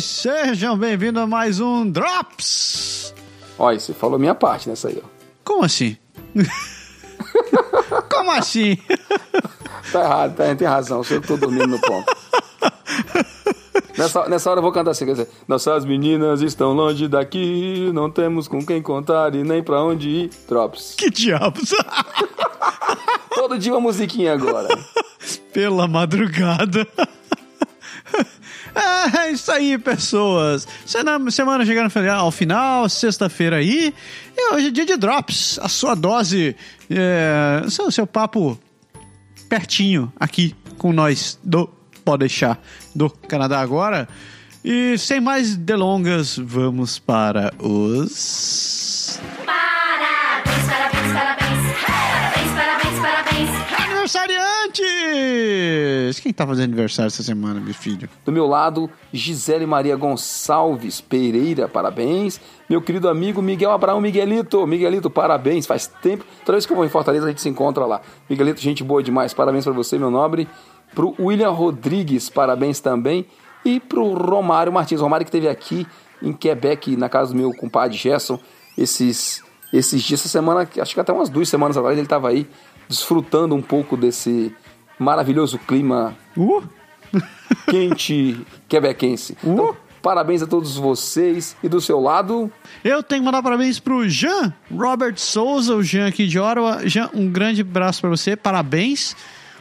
sejam bem-vindos a mais um Drops! Olha, você falou minha parte nessa aí, ó. Como assim? Como assim? Tá errado, tá, tem razão, eu tô dormindo no ponto. Nessa, nessa hora eu vou cantar assim, quer dizer, nossas meninas estão longe daqui, não temos com quem contar e nem pra onde ir. Drops. Que diabos? Todo dia uma musiquinha agora. Pela madrugada. É isso aí, pessoas. Semana, chegando ao final, sexta-feira aí. E hoje é dia de Drops. A sua dose, é, seu, seu papo pertinho aqui com nós do Pode deixar do Canadá agora. E sem mais delongas, vamos para os. Parabéns, parabéns, parabéns. Aniversariantes! Quem tá fazendo aniversário essa semana, meu filho? Do meu lado, Gisele Maria Gonçalves Pereira, parabéns. Meu querido amigo Miguel Abraão Miguelito. Miguelito, parabéns. Faz tempo. Toda vez que eu vou em Fortaleza, a gente se encontra lá. Miguelito, gente boa demais. Parabéns para você, meu nobre. Pro William Rodrigues, parabéns também. E pro Romário Martins. Romário que esteve aqui em Quebec, na casa do meu compadre Gerson, esses, esses dias, essa semana, acho que até umas duas semanas atrás, ele estava aí desfrutando um pouco desse maravilhoso clima Uh! quente quebequense. Então, parabéns a todos vocês. E do seu lado, Eu tenho que mandar parabéns pro Jean Robert Souza, o Jean aqui de Ottawa. Jean, um grande abraço pra você, parabéns.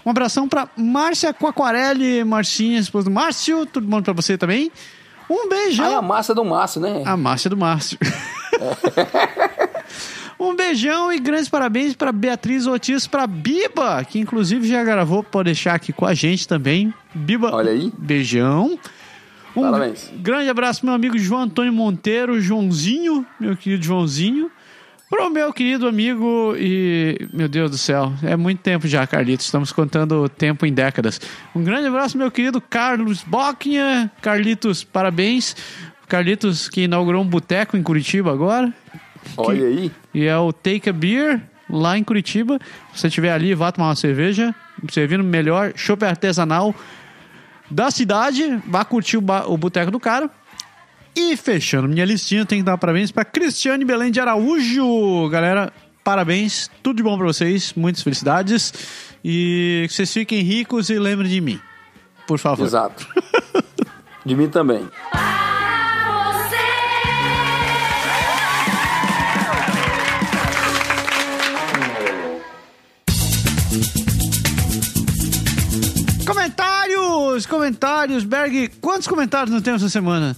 Um abração pra Márcia Coaquarelli, Marcinha, esposa do Márcio, tudo bom pra você também. Um ah, é a beijão. massa do Márcio, né? A Márcia do Márcio. um beijão e grandes parabéns pra Beatriz Ortiz, pra Biba, que inclusive já gravou, pode deixar aqui com a gente também. Biba, Olha aí. beijão. Um Parabéns. grande abraço meu amigo João Antônio Monteiro, Joãozinho, meu querido Joãozinho. Pro meu querido amigo e. Meu Deus do céu, é muito tempo já, Carlitos. Estamos contando o tempo em décadas. Um grande abraço, meu querido Carlos Bocchia. Carlitos, parabéns. Carlitos que inaugurou um boteco em Curitiba agora. Olha aí. E é o Take a Beer, lá em Curitiba. Se você estiver ali, vá tomar uma cerveja. Servindo o melhor chopp artesanal da cidade. Vá curtir o, o boteco do cara. E fechando minha listinha, tenho que dar parabéns para Cristiane Belém de Araújo. Galera, parabéns. Tudo de bom para vocês. Muitas felicidades. E que vocês fiquem ricos e lembrem de mim. Por favor. Exato. De mim também. Comentários! Berg, quantos comentários nós temos essa semana?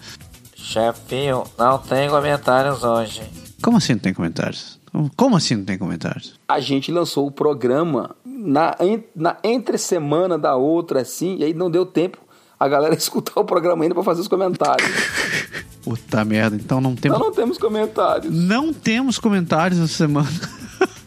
Chefinho, não tem comentários hoje. Como assim não tem comentários? Como assim não tem comentários? A gente lançou o programa na, na entre semana da outra, assim, e aí não deu tempo a galera escutar o programa ainda pra fazer os comentários. Puta merda, então não temos. Então não temos comentários. Não temos comentários essa semana.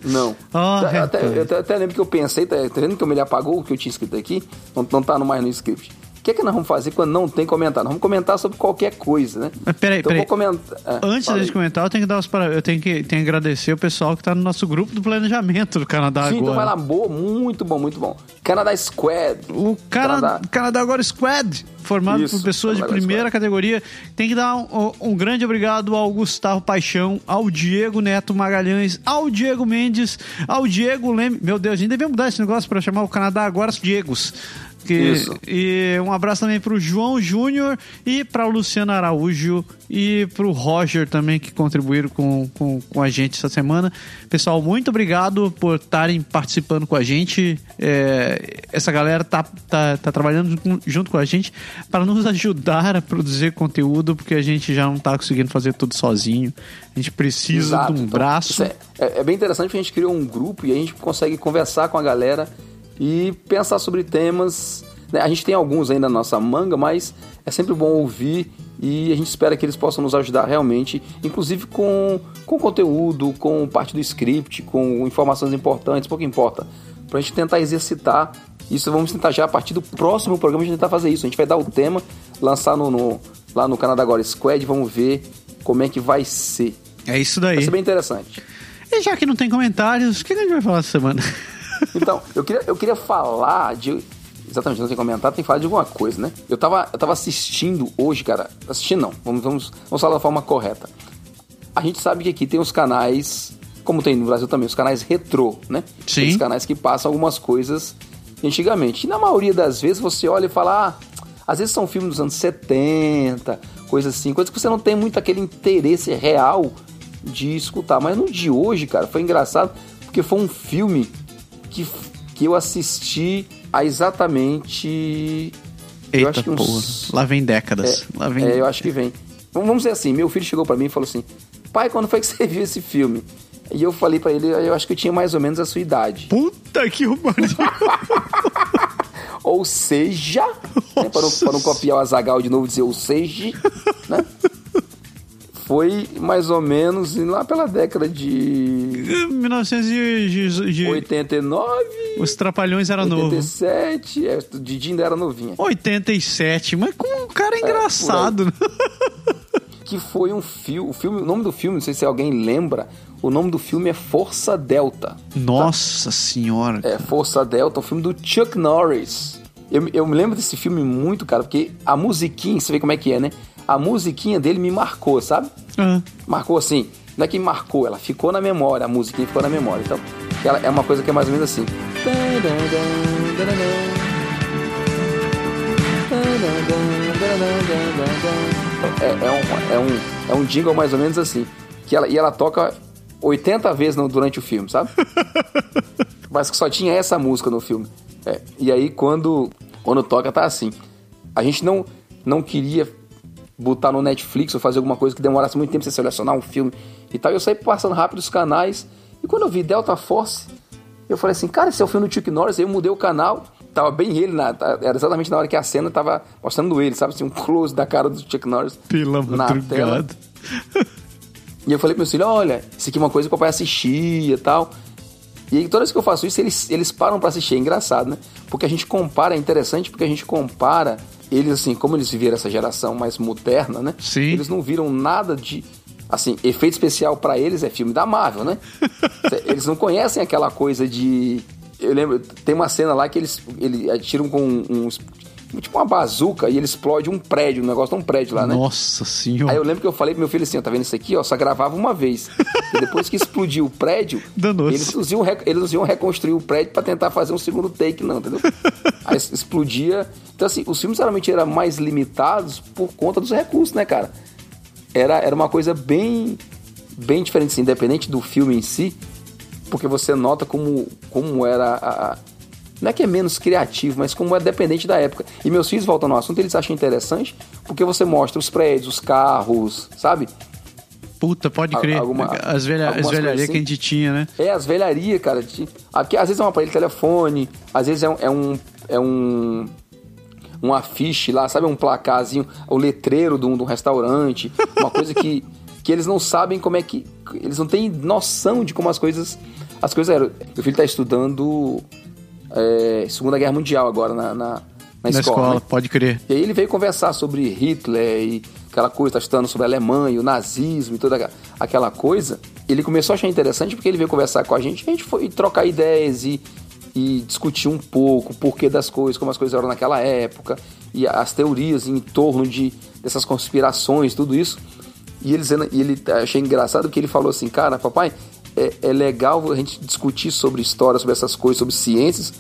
Não. Ah, Eu até, eu até, até lembro que eu pensei, tá, tá vendo que eu me apagou o que eu tinha escrito aqui? Não, não tá no mais no script. O que é que nós vamos fazer quando não tem comentário? Nós vamos comentar sobre qualquer coisa, né? Mas peraí, então peraí. vou comentar. é, Antes gente comentar, eu tenho que dar os parabéns. Eu tenho que, tenho que agradecer o pessoal que tá no nosso grupo do planejamento do Canadá Sim, então vai lá, agora. boa, muito bom, muito bom. Canadá Squad. O Canadá, Canadá. Canadá agora Squad, formado Isso, por pessoas de primeira categoria. Tem que dar um, um grande obrigado ao Gustavo Paixão, ao Diego Neto Magalhães, ao Diego Mendes, ao Diego Leme. Meu Deus, a gente devia mudar esse negócio para chamar o Canadá agora os Diegos. Que- Isso. E um abraço também pro João Júnior e pra Luciana Araújo e pro Roger também, que contribuíram com, com, com a gente essa semana. Pessoal, muito obrigado por estarem participando com a gente. É, essa galera tá, tá, tá trabalhando junto com a gente para nos ajudar a produzir conteúdo, porque a gente já não tá conseguindo fazer tudo sozinho. A gente precisa Exato, de um então, braço. É, é- é bem interessante porque a gente criou um grupo e a gente consegue conversar com a galera e pensar sobre temas. né? A gente tem alguns ainda na nossa manga, mas é sempre bom ouvir e a gente espera que eles possam nos ajudar realmente, inclusive com, com conteúdo, com parte do script, com informações importantes, pouco importa, pra gente tentar exercitar. Isso vamos tentar já a partir do próximo programa a gente tentar fazer isso. A gente vai dar o tema, lançar no, no- lá no Canadá Agora Squad, vamos ver como é que vai ser. É isso daí. Vai ser bem interessante. E já que não tem comentários, o que a gente vai falar essa semana? Então, eu queria, eu queria falar de. exatamente, não tem comentado, tem que falar de alguma coisa, né? Eu tava, eu tava assistindo hoje, cara. Assistindo não, vamos, vamos, vamos falar da forma correta. A gente sabe que aqui tem os canais, como tem no Brasil também, os canais retrô, né? Sim. Os canais que passam algumas coisas antigamente. E na maioria das vezes você olha e fala, ah, às vezes são filmes dos anos 70, coisas assim, coisas que você não tem muito aquele interesse real de escutar. Mas no de hoje, cara, foi engraçado, porque foi um filme que, que eu assisti há exatamente. eu Eita, acho que uns-. Lá vem décadas. Lá vem... é, eu acho que vem. Vamos dizer assim, meu filho chegou pra mim e falou assim: "Pai, quando foi que você viu esse filme?" E eu falei pra ele, eu acho que eu tinha mais ou menos a sua idade. Puta que pariu. Ou seja, né, para, não, para não copiar o Azagal de novo e dizer ou seja, né? Foi mais ou menos lá pela década de 1900 e- de- 89, Os Trapalhões era novo. 87, é, o Didi ainda era novinha. 87, mas como um cara engraçado. né? Que foi um filme, o filme, o nome do filme, não sei se alguém lembra, o nome do filme é Força Delta. Nossa senhora. É, Força Delta, um filme do Chuck Norris. Eu, eu me lembro desse filme muito, cara, porque a musiquinha, você vê como é que é, né? A musiquinha dele me marcou, sabe? Ah, Marcou assim. Não é que marcou, ela ficou na memória, a musiquinha ficou na memória. Então, ela é uma coisa que é mais ou menos assim. É, é, um, é, um, é um jingle mais ou menos assim. Que ela, e ela toca 80 vezes no- durante o filme, sabe? Mas que só tinha essa música no filme. É, e aí quando, quando toca tá assim. A gente não, não queria botar no Netflix ou fazer alguma coisa que demorasse muito tempo pra você selecionar um filme e tal. Eu saí passando rápido os canais. E quando eu vi Delta Force, eu falei assim, cara, esse é o filme do Chuck Norris. Aí eu mudei o canal. Tava bem ele, na, tá- era exatamente na hora que a cena tava mostrando ele, sabe? Assim, um close da cara do Chuck Norris pela na tela. E eu falei pro meu filho, olha, isso aqui é uma coisa que o papai assistia e tal. E aí, toda vez que eu faço isso, eles, eles param pra assistir. É engraçado, né? Porque a gente compara, é interessante porque a gente compara eles, assim, como eles viveram essa geração mais moderna, né? Sim. Eles não viram nada de. Assim, efeito especial pra eles é filme da Marvel, né? eles não conhecem aquela coisa de. Eu lembro, tem uma cena lá que eles, eles atiram com uns. Tipo uma bazuca e ele explode um prédio, um negócio de um prédio lá, né? Nossa senhora. Aí eu lembro que eu falei pro meu filho assim, ó, tá vendo isso aqui, ó, só gravava uma vez. E depois que explodiu o prédio, eles iam, eles iam reconstruir o prédio pra tentar fazer um segundo take, não, entendeu? Aí explodia. Então, assim, os filmes geralmente eram mais limitados por conta dos recursos, né, cara? Era, era uma coisa bem, bem diferente, assim, independente do filme em si, porque você nota como, como era a, a- Não é que é menos criativo, mas como é dependente da época. E meus filhos, voltando ao assunto, eles acham interessante porque você mostra os prédios, os carros, sabe? Puta, pode crer. alguma- as velha, as velharias coisas que a gente tinha, né? É, as velharias, cara. Aqui, às vezes é um aparelho de telefone, às vezes é um. É um, é um um afiche lá, sabe? Um placarzinho, o letreiro de um, de um restaurante, uma coisa que, que eles não sabem como é que. Eles não têm noção de como as coisas. As coisas eram. Meu filho tá estudando é, Segunda Guerra Mundial agora na, na, na Na escola. escola, né? pode crer. E aí ele veio conversar sobre Hitler e aquela coisa, tá estudando sobre a Alemanha, o nazismo e toda aquela- coisa. Ele começou a achar interessante porque ele veio conversar com a gente, a gente foi trocar ideias e, e discutir um pouco o porquê das coisas, como as coisas eram naquela época, e as teorias em torno de, dessas conspirações, tudo isso. E ele, e ele achei engraçado que ele falou assim, cara, papai, é, é legal a gente discutir sobre história, sobre essas coisas, sobre ciências,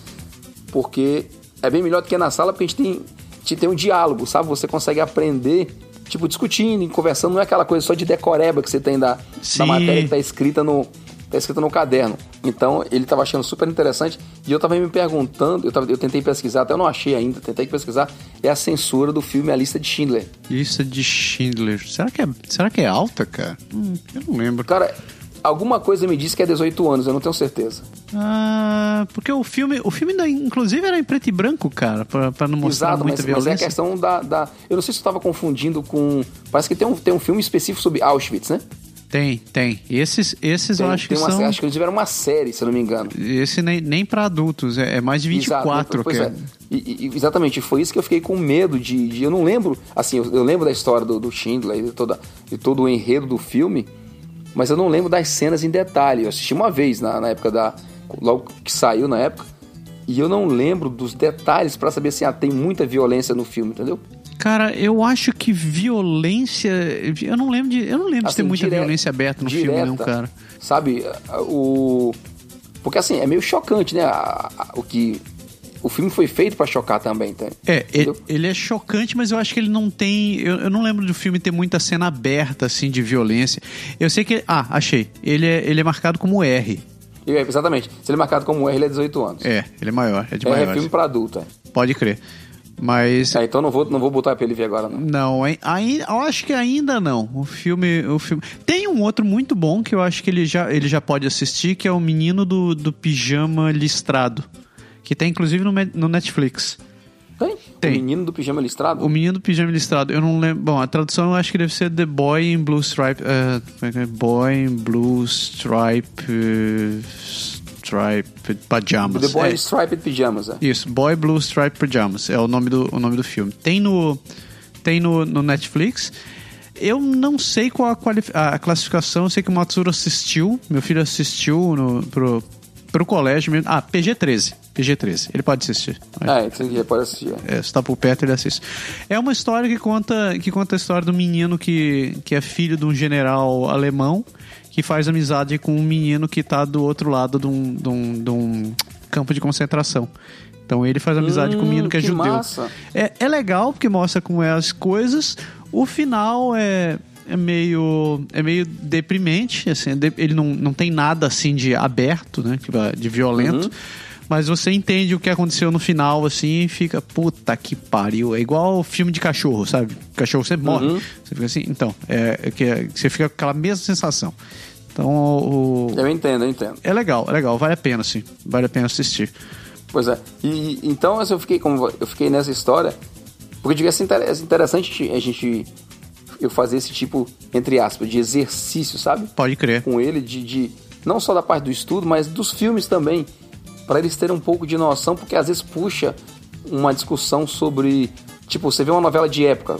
porque é bem melhor do que na sala, porque a gente tem, a gente tem um diálogo, sabe? Você consegue aprender, tipo, discutindo, conversando, não é aquela coisa só de decoreba que você tem da, Sim. da matéria que tá escrita no tá escrita no caderno. Então, ele tava achando super interessante e eu tava me perguntando, eu, tava, eu tentei pesquisar, até eu não achei ainda, tentei pesquisar, é a censura do filme A Lista de Schindler. Lista de Schindler. Será que é, será que é alta, cara? Hum, eu não lembro. Cara, alguma coisa me disse que é 18 anos, eu não tenho certeza. Ah, porque o filme, o filme ainda, inclusive era em preto e branco, cara, pra, pra não mostrar Exato, muita mas, mas é a violência. questão da, da. Eu não sei se eu tava confundindo com. Parece que tem um, tem um filme específico sobre Auschwitz, né? Tem, tem. Esses, esses Tem, eu acho que uma, são. Acho que eles tiveram uma série, se eu não me engano. Esse nem, nem pra adultos, é, é mais de 24. Exato, que é. E- e- exatamente, foi isso que eu fiquei com medo de. de- eu não lembro. Assim, eu, eu lembro da história do, do Schindler e toda, de todo o enredo do filme, mas eu não lembro das cenas em detalhe. Eu assisti uma vez na, na época da. Logo que saiu na época. e eu não lembro dos detalhes pra saber se ah, tem muita violência no filme, entendeu? Cara, eu acho que violência. Eu não lembro de. Eu não lembro de Assim, ter muita violência aberta no direta, filme, não, cara. Sabe, o porque assim, é meio chocante, né, o que o filme foi feito pra chocar também, tá? É, ele, Entendeu? ele é chocante, mas eu acho que ele não tem. Eu, eu não lembro do filme ter muita cena aberta, assim, de violência. Eu sei que. Ah, achei. Ele é, ele é marcado como R. É, exatamente. Se ele é marcado como R, ele é 18 anos. É, ele é maior, é de É, maior. filme pra adulto, é. Pode crer. Mas. É, então não vou, não vou botar pra ele ver agora, não. Não, hein? Ainda, eu acho que ainda não. O filme, o filme. Tem um outro muito bom que eu acho que ele já, ele já pode assistir, que é o Menino do, do Pijama Listrado. Que tem inclusive no, no Netflix. Tem? Tem. O menino do pijama listrado? O Menino do Pijama Listrado, eu não lembro. Bom, a tradução eu acho que deve ser The Boy in Blue Stripe. como que é? Boy in Blue Stripe. eh, Stripe Pajamas. The Boy É, in Striped Pyjamas, é. Isso, Boy Blue Stripe Pajamas é o nome do, o nome do filme. Tem no, tem no, no Netflix. Eu não sei qual a, a classificação, eu sei que o Matsuro assistiu, meu filho assistiu no, pro, pro colégio mesmo. Ah, PG-13. PG-13. Ele pode assistir. É, isso aqui pode assistir. é. É, se tá por perto, ele assiste. É uma história que conta, que conta a história do menino que, que é filho de um general alemão que faz amizade com um menino que tá do outro lado de um, de um, de um campo de concentração. Então ele faz amizade com um menino que é que judeu. massa. É, é legal porque mostra como é as coisas. O final é, é meio é meio deprimente, assim, é ele não, não tem nada assim de aberto, né, de violento. Mas você entende o que aconteceu no final, assim, e fica, puta que pariu. É igual filme de cachorro, sabe? O cachorro sempre morre. Você fica assim, então, é, é que é- você fica com aquela mesma sensação. Então, o, Eu entendo, eu entendo. é legal, é legal, vale a pena, sim. Vale a pena assistir. Pois é. E então assim, eu fiquei como eu fiquei nessa história, porque eu digo assim, é interessante a gente eu fazer esse tipo entre aspas de exercício, sabe? Pode crer. Com ele de, de não só da parte do estudo, mas dos filmes também, para eles terem um pouco de noção, porque às vezes puxa uma discussão sobre Tipo, você vê uma novela de época.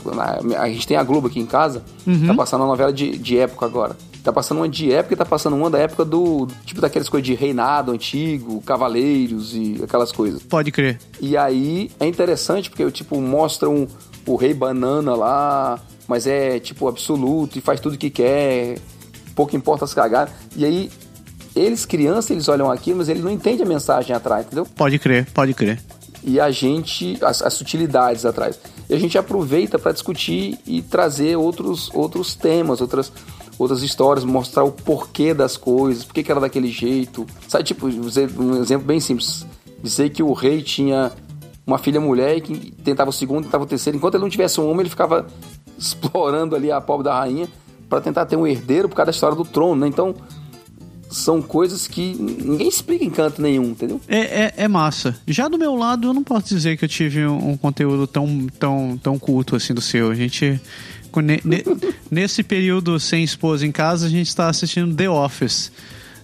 A gente tem a Globo aqui em casa, tá passando uma novela de, de época agora. Tá passando uma de época e tá passando uma da época do. Tipo, daquelas coisas de reinado antigo, cavaleiros e aquelas coisas. Pode crer. E aí é interessante porque, tipo, mostram o rei banana lá, mas é, tipo, absoluto e faz tudo que quer, pouco importa as cagadas. E aí, eles, crianças, eles olham aquilo, mas eles não entendem a mensagem atrás, entendeu? Pode crer, pode crer. E a gente, as, as sutilidades atrás. E a gente aproveita para discutir e trazer outros, outros temas, outras, outras histórias, mostrar o porquê das coisas, por que que era daquele jeito. Sabe, tipo, um exemplo bem simples. Dizer que o rei tinha uma filha mulher e que tentava o segundo, tentava o terceiro. Enquanto ele não tivesse um homem, ele ficava explorando ali a pobre da rainha para tentar ter um herdeiro por causa da história do trono, né? Então, são coisas que ninguém explica em canto nenhum, entendeu? É, é, é massa. Já do meu lado, eu não posso dizer que eu tive um, conteúdo tão, tão, tão culto assim do seu. A gente. com- ne- ne- nesse período sem esposa em casa, a gente está assistindo The Office.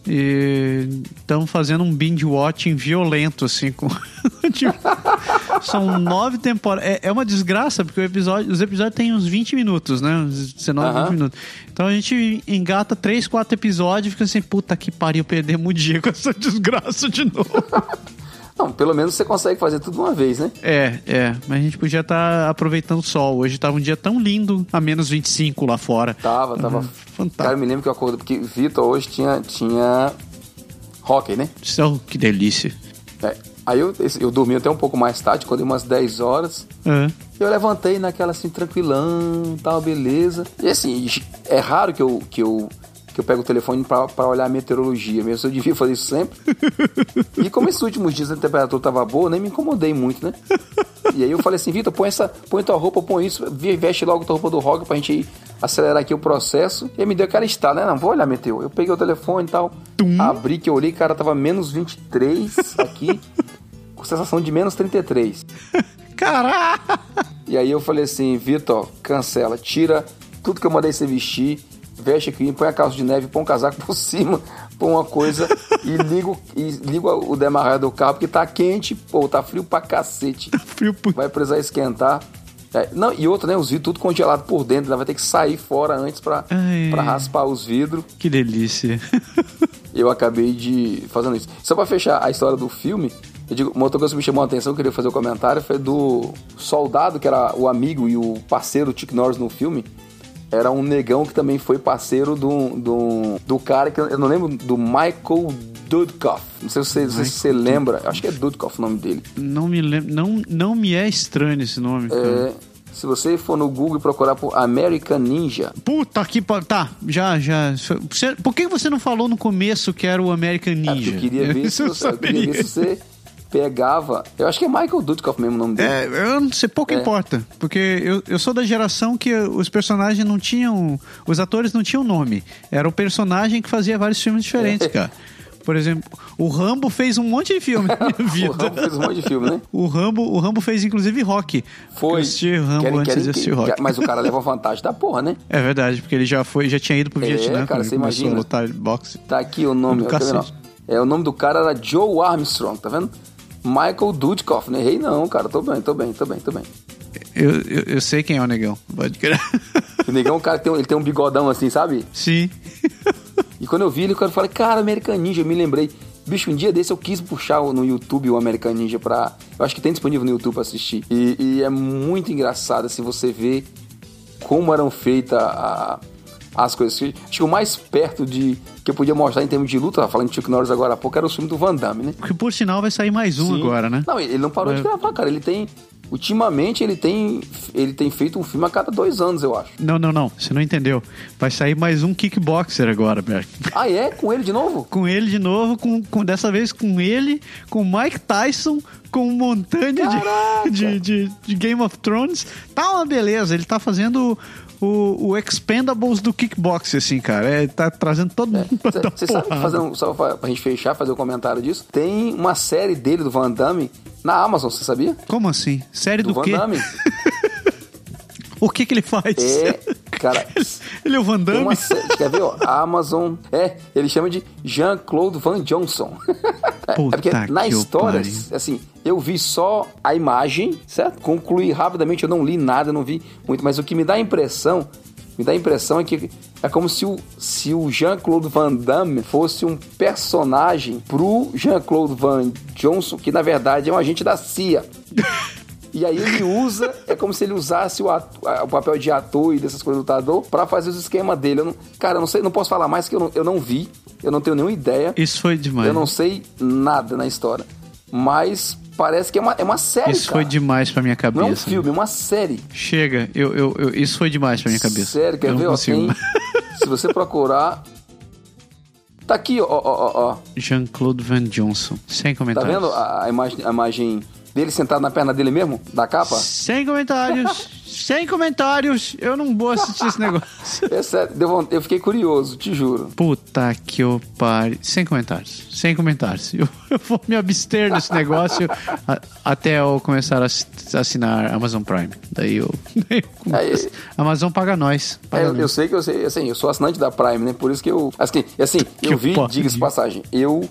E estamos fazendo um binge watching violento, assim, com. tipo, são nove temporadas. É, é uma desgraça, porque o episódio, os episódios têm uns 20 minutos, né? Uns 19, Aham. 20 minutos. Então a gente engata três, quatro episódios e fica assim, puta que pariu, perdemos o dia com essa desgraça de novo. Não, pelo menos você consegue fazer tudo de uma vez, né? É, é. Mas a gente podia estar aproveitando o sol. Hoje tava um dia tão lindo, a menos 25 lá fora. Tava, tava. Uhum, fantástico. Cara, eu me lembro que eu acordei, porque Vitor hoje tinha, tinha hockey, né? Oh, que delícia. É. Aí eu, eu dormi até um pouco mais tarde, quando umas 10 horas. É. Eu levantei naquela assim, tranquilão, tal, beleza. E assim, é raro que eu, que eu, que eu pego o telefone pra olhar a meteorologia mesmo. Eu devia fazer isso sempre. E como esses últimos dias a temperatura tava boa, nem me incomodei muito, né? E aí eu falei assim, Vitor, põe essa, põe tua roupa, põe isso, veste logo tua roupa do rock pra gente acelerar aqui o processo. E aí me deu aquela estada, né? Não, vou olhar meteu. Eu peguei o telefone e tal, abri que eu olhei, cara, tava menos 23 aqui, com sensação de menos 33. Caraca! E aí eu falei assim, Vitor, cancela, tira tudo que eu mandei você vestir, veste aqui, põe a calça de neve, põe um casaco por cima, põe uma coisa e ligo, e ligo o demarrar do carro, porque tá quente, pô, tá frio pra cacete. Frio pu- Vai precisar esquentar. É, não, e outra, né? Os vidros tudo congelado por dentro, ela vai ter que sair fora antes pra, Ai. pra raspar os vidros. Que delícia. Eu acabei de fazendo isso. Só pra fechar a história do filme, Eu digo, uma outra coisa que me chamou a atenção, eu queria fazer o comentário, foi do soldado, que era o amigo e o parceiro do Chuck Norris no filme. Era um negão que também foi parceiro do, do, do cara que eu não lembro, do Michael Dudkoff. Não sei se você, se você lembra, acho que é Dudkoff o nome dele. Não me lembro. Não, não me é estranho esse nome. cara. É, se você for no Google e procurar por American Ninja, Puta que pa- Tá, já, já. Por que você não falou no começo que era o American é Ninja? eu queria ver, se você, eu queria ver saberia. se você pegava. Eu acho que é Michael Dudkoff mesmo o nome dele. É, eu não sei, pouco É. importa. Porque eu, eu sou da geração que os personagens não tinham. Os atores não tinham nome. Era o personagem que fazia vários filmes diferentes, É. cara. Por exemplo, o Rambo fez um monte de filme na minha O vida. Rambo fez um monte de filme, né? O Rambo, o Rambo fez inclusive rock. Foi. Eu assisti o Rambo Querem- antes querem de assistir rock. que- Mas o cara leva vantagem da porra, né? É verdade, porque ele já foi, já tinha ido pro É, Vietnã cara, você imagina. a lutar boxe. Tá aqui o nome. Do tá. É, o nome do cara era Joe Armstrong, tá vendo? Michael Dudkoff, não errei não, cara. Tô bem, tô bem, tô bem, tô bem. Eu, eu, eu sei quem é o negão, pode crer. O negão, o cara tem, um- ele tem um bigodão assim, sabe? Sim. E quando eu vi ele, eu falei, cara, American Ninja, eu me lembrei. Bicho, um dia desse eu quis puxar no YouTube o American Ninja pra. Eu acho que tem disponível no YouTube pra assistir. E, e é muito engraçado, assim, você vê como eram feitas a- as coisas. Acho que o mais perto de que eu podia mostrar em termos de luta, falando de Chuck Norris agora há pouco, era o filme do Van Damme, né? Que por sinal vai sair mais um Sim. agora, né? Não, ele não parou de É. gravar, cara. Ele tem. Ultimamente ele tem. Ele tem feito um filme a cada dois anos, eu acho. Não, não, não. Você não entendeu. Vai sair mais um kickboxer agora, Berg. Ah, é? Com ele de novo? Com ele de novo, com, com- dessa vez com ele, com Mike Tyson, com um montanha de, de, de, de Game of Thrones. Tá uma beleza. Ele tá fazendo o, o Expendables do kickboxer, assim, cara. É, tá trazendo todo mundo pra dar Você sabe que porrada. fazendo, só pra, pra gente fechar, fazer um comentário disso, tem uma série dele do Van Damme na Amazon, você sabia? Como assim? Série Do, do, Van quê? Damme. O que que ele faz? É, cara, Ele é o Van Damme? uma série, quer ver, ó? Amazon, é, ele chama de Jean-Claude Van Johnson. é Puta porque na história, pariu. assim, eu vi só a imagem, certo? Concluí rapidamente, eu não li nada, não vi muito, mas o que me dá a impressão, me dá a impressão é que é como se o, se o Jean-Claude Van Damme fosse um personagem pro Jean-Claude Van Johnson, que na verdade é um agente da CIA. E aí ele usa, é como se ele usasse o, atu- a- o papel de ator e dessas coisas do lutador pra fazer os esquemas dele. Eu não, cara, eu não sei, não posso falar mais que eu não, eu não vi, eu não tenho nenhuma ideia, Isso foi demais. eu não sei nada na história. Mas parece que é uma, é uma série, Isso cara. foi demais pra minha cabeça. Não é um filme, é uma série. Chega, eu, eu, eu- isso foi demais pra minha cabeça. Sério, quer eu ver? não Ó, tem- se você procurar. Tá aqui, ó, ó, ó. Jean-Claude Van Johnson. Sem Tá comentários. vendo a, a imagem, a imagem dele sentado na perna dele mesmo? Da capa? Sem comentários. sem comentários. Eu não vou assistir esse negócio. É sério, eu fiquei curioso, te juro. Puta que eu pare. Sem comentários. Sem comentários. Eu, eu vou me abster desse negócio a- até eu começar a ass- assinar Amazon Prime. Daí eu. daí eu. Aí- Amazon paga nós. É, Paga eu, eu sei que eu sei, assim, eu sou assinante da Prime, né? Por isso que eu. Assim, assim eu vi, diga-se passagem, eu.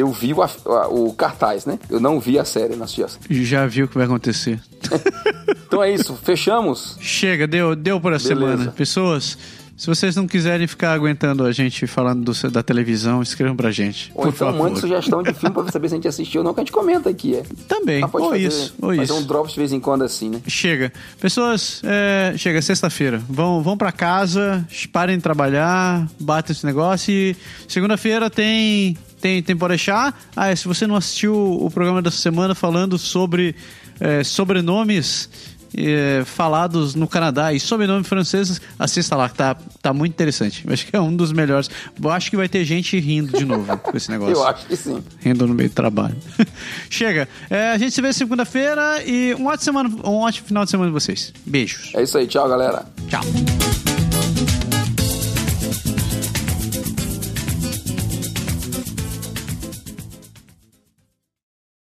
Eu vi o, a- o cartaz, né? Eu não vi a série na Suíça. Já viu o que vai acontecer. Então é isso, fechamos. Chega, deu, deu por essa Beleza. semana. Pessoas, se vocês não quiserem ficar aguentando a gente falando do- da televisão, escrevam pra gente. Ou por então favor. sugestão de filme pra saber se a gente assistiu ou não, que a gente comenta aqui. É. Também, Ah, pode ou fazer, isso, ou fazer isso. um drops de vez em quando assim, né? Chega. Pessoas, é, chega sexta-feira. Vão, vão para casa, parem de trabalhar, batem esse negócio e segunda-feira tem tem tem Porechá. Ah, é, se você não assistiu o programa dessa semana falando sobre é, sobrenomes falados no Canadá e sobrenomes franceses, assista lá, que tá, tá muito interessante. Acho que é um dos melhores. Eu acho que vai ter gente rindo de novo com esse negócio. Eu acho que sim. Rindo no meio do trabalho. Chega. É, a gente se vê segunda-feira e um ótimo, semana, um ótimo final de semana de vocês. Beijos. É isso aí, tchau, galera. Tchau.